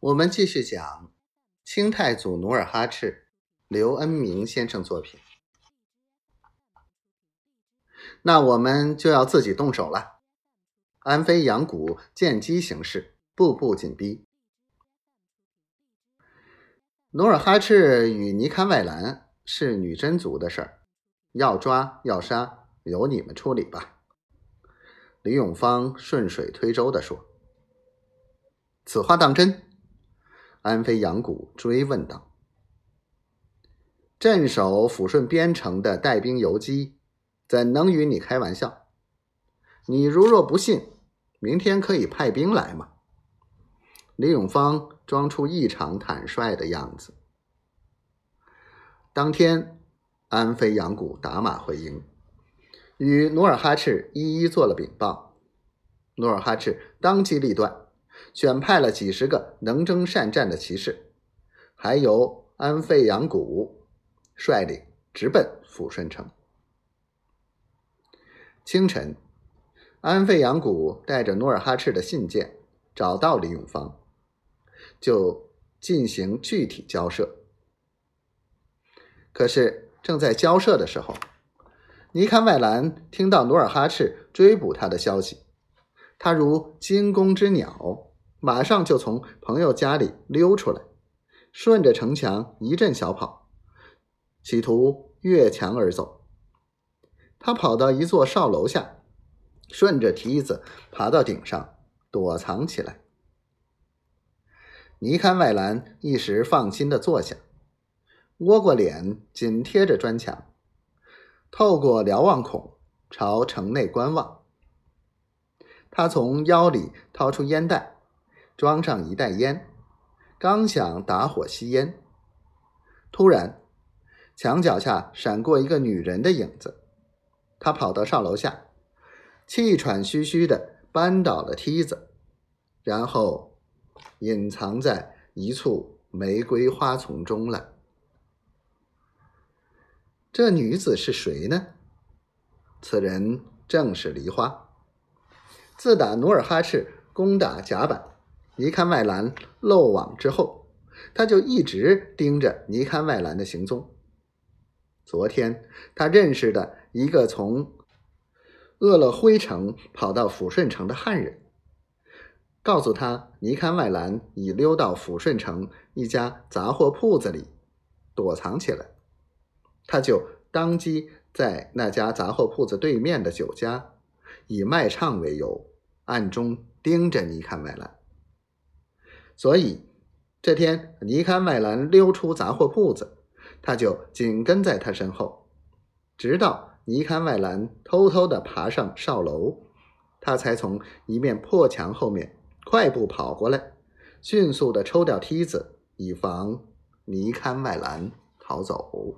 我们继续讲清太祖努尔哈赤，刘恩明先生作品。那我们就要自己动手了。安飞扬谷见机行事，步步紧逼。努尔哈赤与尼堪外兰是女真族的事儿，要抓要杀，由你们处理吧。李永芳顺水推舟地说：“此话当真？”安飞扬谷追问道：“镇守抚顺边城的带兵游击，怎能与你开玩笑？你如若不信，明天可以派兵来嘛。”李永芳装出异常坦率的样子。当天，安飞扬谷打马回营，与努尔哈赤一一做了禀报。努尔哈赤当机立断。选派了几十个能征善战的骑士，还由安费扬古率领直奔抚顺城。清晨，安费扬古带着努尔哈赤的信件找到李永芳，就进行具体交涉。可是正在交涉的时候，尼堪外兰听到努尔哈赤追捕他的消息，他如惊弓之鸟。马上就从朋友家里溜出来，顺着城墙一阵小跑，企图越墙而走。他跑到一座哨楼下，顺着梯子爬到顶上，躲藏起来。尼堪外兰一时放心的坐下，窝过脸，紧贴着砖墙，透过瞭望孔朝城内观望。他从腰里掏出烟袋。装上一袋烟，刚想打火吸烟，突然墙脚下闪过一个女人的影子。他跑到上楼下，气喘吁吁的扳倒了梯子，然后隐藏在一簇玫瑰花丛中了。这女子是谁呢？此人正是梨花。自打努尔哈赤攻打甲板。尼堪外兰漏网之后，他就一直盯着尼堪外兰的行踪。昨天，他认识的一个从鄂勒辉城跑到抚顺城的汉人，告诉他尼堪外兰已溜到抚顺城一家杂货铺子里躲藏起来，他就当即在那家杂货铺子对面的酒家，以卖唱为由，暗中盯着尼堪外兰。所以，这天尼堪外兰溜出杂货铺子，他就紧跟在他身后，直到尼堪外兰偷偷的爬上哨楼，他才从一面破墙后面快步跑过来，迅速的抽掉梯子，以防尼堪外兰逃走。